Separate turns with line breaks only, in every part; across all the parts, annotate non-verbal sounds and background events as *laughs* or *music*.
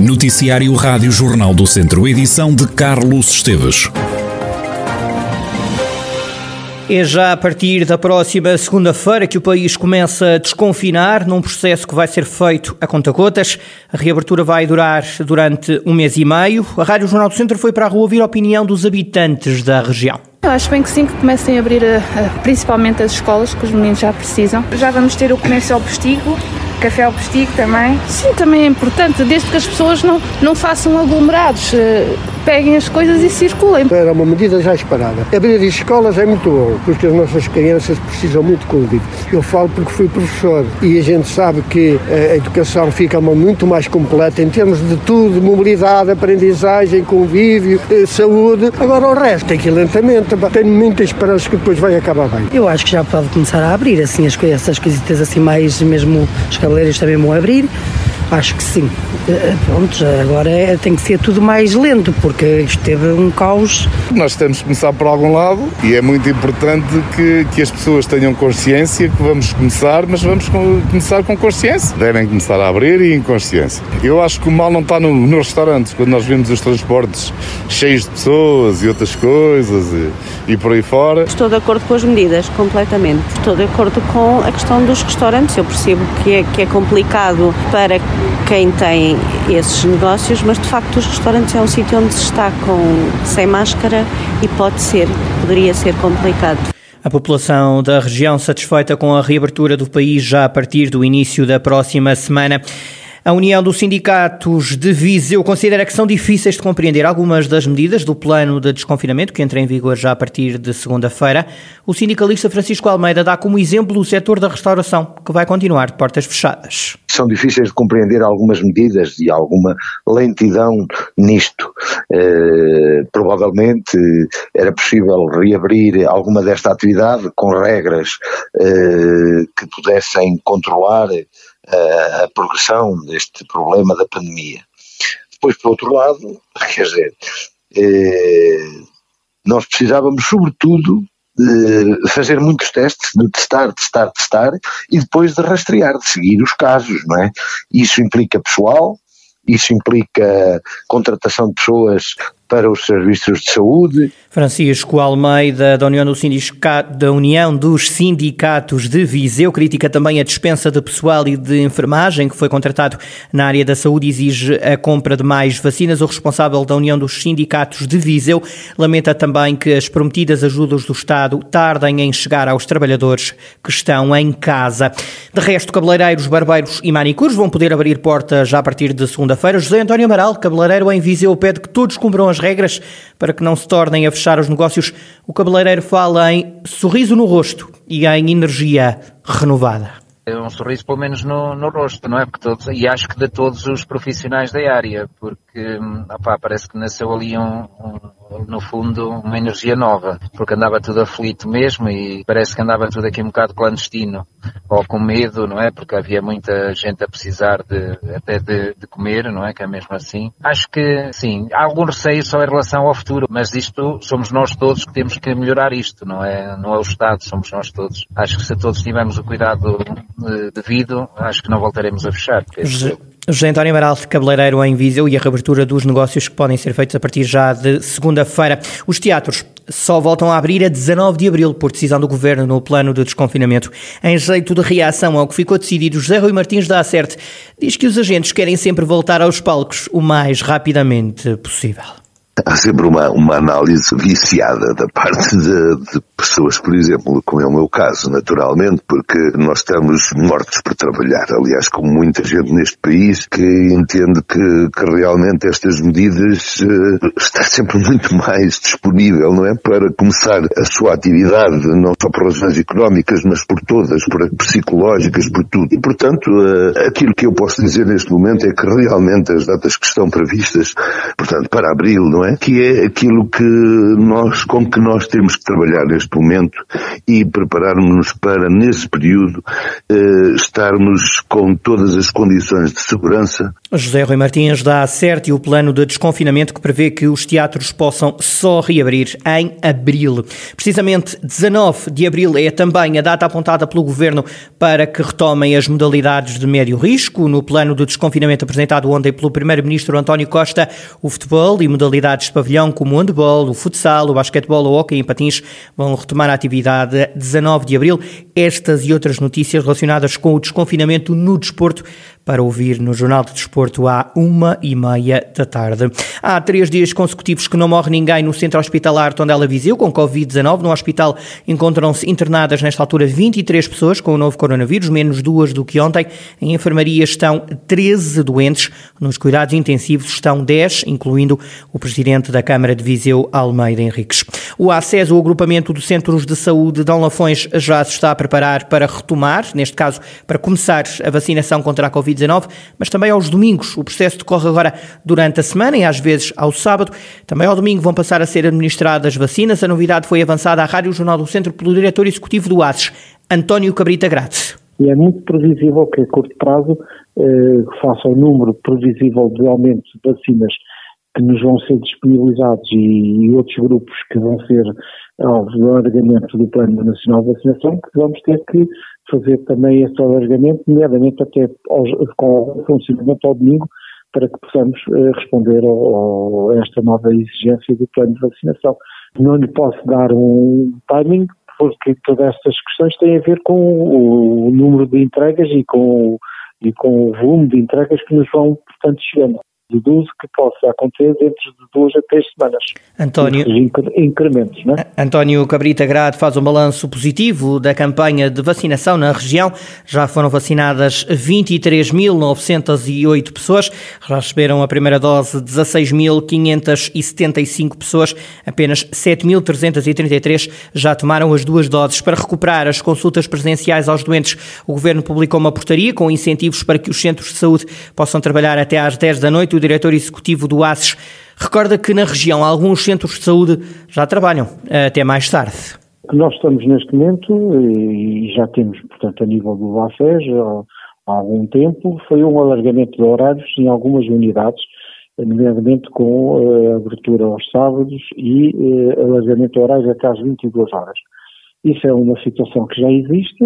Noticiário Rádio Jornal do Centro, edição de Carlos Esteves.
É já a partir da próxima segunda-feira que o país começa a desconfinar, num processo que vai ser feito a conta-gotas. A reabertura vai durar durante um mês e meio. A Rádio Jornal do Centro foi para a rua ouvir a opinião dos habitantes da região.
Eu acho bem que sim, que comecem a abrir eh, principalmente as escolas, que os meninos já precisam. Já vamos ter o comércio ao postigo, café ao postigo também. Sim, também é importante, desde que as pessoas não, não façam aglomerados, eh, peguem as coisas e circulem.
Era uma medida já esperada. Abrir escolas é muito bom, porque as nossas crianças precisam muito de convívio. Eu falo porque fui professor e a gente sabe que a educação fica muito mais completa em termos de tudo, mobilidade, aprendizagem, convívio, eh, saúde. Agora o resto tem que ir lentamente. Tenho muita esperança que depois vai acabar bem.
Eu acho que já pode começar a abrir, assim, as, essas coisitas assim mais, mesmo os cabeleireiros também vão abrir. Acho que sim. Eh, pronto, agora é, tem que ser tudo mais lento, porque isto teve um caos.
Nós temos que começar por algum lado e é muito importante que, que as pessoas tenham consciência que vamos começar, mas vamos com, começar com consciência. Devem começar a abrir e em consciência. Eu acho que o mal não está no, nos restaurantes, quando nós vemos os transportes cheios de pessoas e outras coisas e, e por aí fora.
Estou de acordo com as medidas, completamente. Estou de acordo com a questão dos restaurantes. Eu percebo que é, que é complicado para quem tem esses negócios, mas de facto os restaurantes é um sítio onde se está com, sem máscara e pode ser, poderia ser complicado.
A população da região satisfeita com a reabertura do país já a partir do início da próxima semana. A União dos Sindicatos de Viseu considera que são difíceis de compreender algumas das medidas do plano de desconfinamento que entra em vigor já a partir de segunda-feira. O sindicalista Francisco Almeida dá como exemplo o setor da restauração, que vai continuar de portas fechadas.
São difíceis de compreender algumas medidas e alguma lentidão nisto. Eh, provavelmente era possível reabrir alguma desta atividade com regras eh, que pudessem controlar a, a progressão deste problema da pandemia. Depois, por outro lado, *laughs* quer dizer, eh, nós precisávamos, sobretudo, de fazer muitos testes, de testar, testar, testar e depois de rastrear, de seguir os casos, não é? Isso implica pessoal, isso implica contratação de pessoas para os serviços de saúde.
Francisco Almeida, da União, do da União dos Sindicatos de Viseu, critica também a dispensa de pessoal e de enfermagem que foi contratado na área da saúde exige a compra de mais vacinas. O responsável da União dos Sindicatos de Viseu lamenta também que as prometidas ajudas do Estado tardem em chegar aos trabalhadores que estão em casa. De resto, cabeleireiros, barbeiros e manicures vão poder abrir portas já a partir de segunda-feira. José António Amaral, cabeleireiro em Viseu, pede que todos cumpram as regras para que não se tornem a fechar os negócios. O cabeleireiro fala em sorriso no rosto e em energia renovada.
Um sorriso pelo menos no, no rosto, não é? Porque todos, e acho que de todos os profissionais da área, porque hum, opá, parece que nasceu ali um, um no fundo, uma energia nova, porque andava tudo aflito mesmo e parece que andava tudo aqui um bocado clandestino, ou com medo, não é? Porque havia muita gente a precisar de, até de, de comer, não é? Que é mesmo assim. Acho que, sim, há algum receio só em relação ao futuro, mas isto somos nós todos que temos que melhorar isto, não é? Não é o Estado, somos nós todos. Acho que se todos tivermos o cuidado devido, acho que não voltaremos a fechar.
José António Amaral, cabeleireiro em Viseu e a reabertura dos negócios que podem ser feitos a partir já de segunda-feira. Os teatros só voltam a abrir a 19 de abril por decisão do Governo no plano de desconfinamento. Em jeito de reação ao que ficou decidido, José Rui Martins da Acerte diz que os agentes querem sempre voltar aos palcos o mais rapidamente possível
há sempre uma, uma análise viciada da parte de, de, pessoas, por exemplo, como é o meu caso, naturalmente, porque nós estamos mortos por trabalhar. Aliás, como muita gente neste país que entende que, que realmente estas medidas uh, está sempre muito *laughs* mais disponível, não é? Para começar a sua atividade, não só por razões económicas, mas por todas, por psicológicas, por tudo. E, portanto, uh, aquilo que eu posso dizer neste momento é que realmente as datas que estão previstas, portanto, para abril, não é? É? Que é aquilo que nós, com que nós temos que trabalhar neste momento e prepararmos-nos para, nesse período, eh, estarmos com todas as condições de segurança.
José Rui Martins dá certo o plano de desconfinamento que prevê que os teatros possam só reabrir em abril. Precisamente 19 de abril é também a data apontada pelo Governo para que retomem as modalidades de médio risco. No plano de desconfinamento apresentado ontem pelo Primeiro-Ministro António Costa, o futebol e modalidades de pavilhão como o handball, o futsal, o basquetebol, o hockey em patins vão retomar a atividade 19 de abril. Estas e outras notícias relacionadas com o desconfinamento no desporto para ouvir no Jornal de Desporto à uma e meia da tarde. Há três dias consecutivos que não morre ninguém no centro hospitalar Tondela Viseu com Covid-19. No hospital encontram-se internadas nesta altura 23 pessoas com o novo coronavírus, menos duas do que ontem. Em enfermaria estão 13 doentes. Nos cuidados intensivos estão 10, incluindo o presidente da Câmara de Viseu, Almeida Henriques. O ACES, o agrupamento de centros de saúde de Lafões, já se está a preparar para retomar, neste caso, para começar a vacinação contra a Covid-19 mas também aos domingos. O processo decorre agora durante a semana e às vezes ao sábado. Também ao domingo vão passar a ser administradas vacinas. A novidade foi avançada à Rádio Jornal do Centro pelo diretor executivo do ASES, António Cabrita Grátis.
E é muito previsível que a curto prazo, eh, faça o número previsível de aumento de vacinas que nos vão ser disponibilizados e, e outros grupos que vão ser alvo do alargamento do Plano Nacional de Vacinação, que vamos ter que fazer também esse alargamento, nomeadamente até aos, com o funcionamento ao domingo, para que possamos uh, responder ao, a esta nova exigência do plano de vacinação. Não lhe posso dar um timing, porque todas estas questões têm a ver com o, o número de entregas e com, e com o volume de entregas que nos vão, portanto, chegando deduzo que possa acontecer dentro de duas a três semanas.
António,
incrementos, não é?
António Cabrita Grade faz um balanço positivo da campanha de vacinação na região. Já foram vacinadas 23.908 pessoas, já receberam a primeira dose 16.575 pessoas, apenas 7.333 já tomaram as duas doses. Para recuperar as consultas presenciais aos doentes, o Governo publicou uma portaria com incentivos para que os centros de saúde possam trabalhar até às 10 da noite o diretor executivo do ASES recorda que na região alguns centros de saúde já trabalham até mais tarde.
Nós estamos neste momento e já temos, portanto, a nível do ASES há algum tempo, foi um alargamento de horários em algumas unidades, nomeadamente com a abertura aos sábados e alargamento de horários até às 22 horas. Isso é uma situação que já existe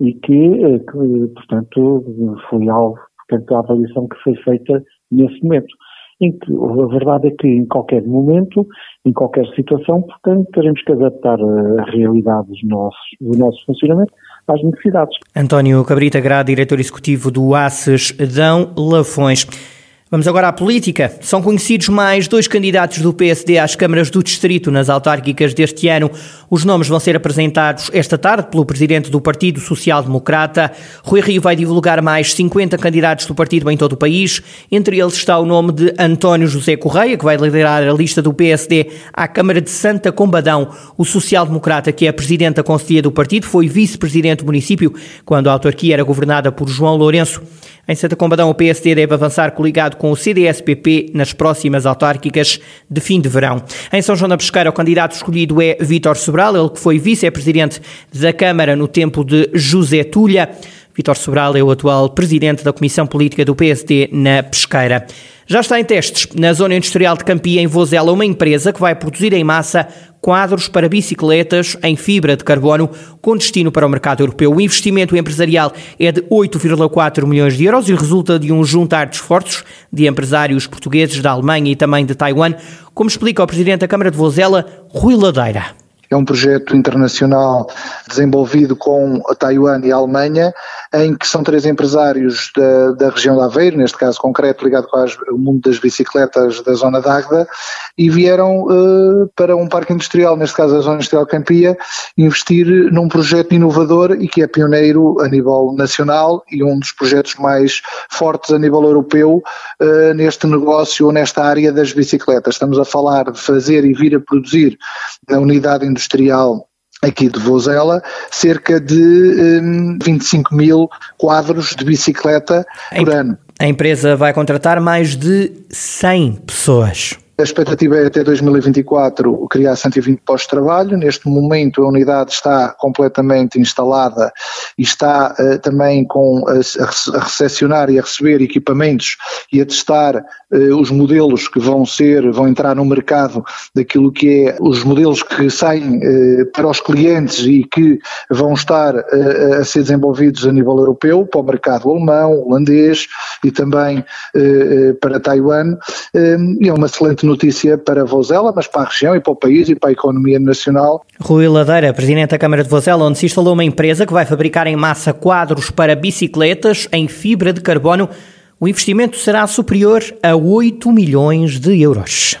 e que, que portanto, foi algo, portanto, a avaliação que foi feita nesse momento. Em que a verdade é que em qualquer momento, em qualquer situação, portanto, teremos que adaptar a realidade do nosso, do nosso funcionamento às necessidades.
António Cabrita Gra, diretor executivo do ACES Dão Lafões. Vamos agora à política. São conhecidos mais dois candidatos do PSD às câmaras do Distrito nas autárquicas deste ano. Os nomes vão ser apresentados esta tarde pelo presidente do Partido Social Democrata. Rui Rio vai divulgar mais 50 candidatos do partido em todo o país. Entre eles está o nome de António José Correia, que vai liderar a lista do PSD à Câmara de Santa Combadão. O social-democrata, que é presidente da Conselhia do partido, foi vice-presidente do município quando a autarquia era governada por João Lourenço. Em Santa Combadão, o PSD deve avançar coligado com o CDS-PP nas próximas autárquicas de fim de verão. Em São João da Pesqueira, o candidato escolhido é Vítor Sobral, ele que foi vice-presidente da Câmara no tempo de José Tulha. Vítor Sobral é o atual presidente da Comissão Política do PSD na Pesqueira. Já está em testes na zona industrial de Campia, em Vozela, uma empresa que vai produzir em massa quadros para bicicletas em fibra de carbono com destino para o mercado europeu. O investimento empresarial é de 8,4 milhões de euros e resulta de um juntar de esforços de empresários portugueses da Alemanha e também de Taiwan, como explica o presidente da Câmara de Vozela, Rui Ladeira.
É um projeto internacional desenvolvido com a Taiwan e a Alemanha, em que são três empresários da, da região de Aveiro, neste caso concreto ligado com as, o mundo das bicicletas da zona de Águeda, e vieram uh, para um parque industrial, neste caso a zona industrial Campia, investir num projeto inovador e que é pioneiro a nível nacional e um dos projetos mais fortes a nível europeu uh, neste negócio ou nesta área das bicicletas. Estamos a falar de fazer e vir a produzir na unidade industrial industrial aqui de Vozela, cerca de um, 25 mil quadros de bicicleta por ano.
A empresa vai contratar mais de 100 pessoas.
A expectativa é até 2024 criar 120 postos de trabalho. Neste momento a unidade está completamente instalada e está uh, também com a, a recepcionar e a receber equipamentos e a testar uh, os modelos que vão ser, vão entrar no mercado daquilo que é os modelos que saem uh, para os clientes e que vão estar a ser desenvolvidos a nível europeu, para o mercado alemão, holandês e também para Taiwan. É uma excelente notícia para Vozela, mas para a região e para o país e para a economia nacional.
Rui Ladeira, Presidente da Câmara de Vozela, onde se instalou uma empresa que vai fabricar em massa quadros para bicicletas em fibra de carbono. O investimento será superior a 8 milhões de euros.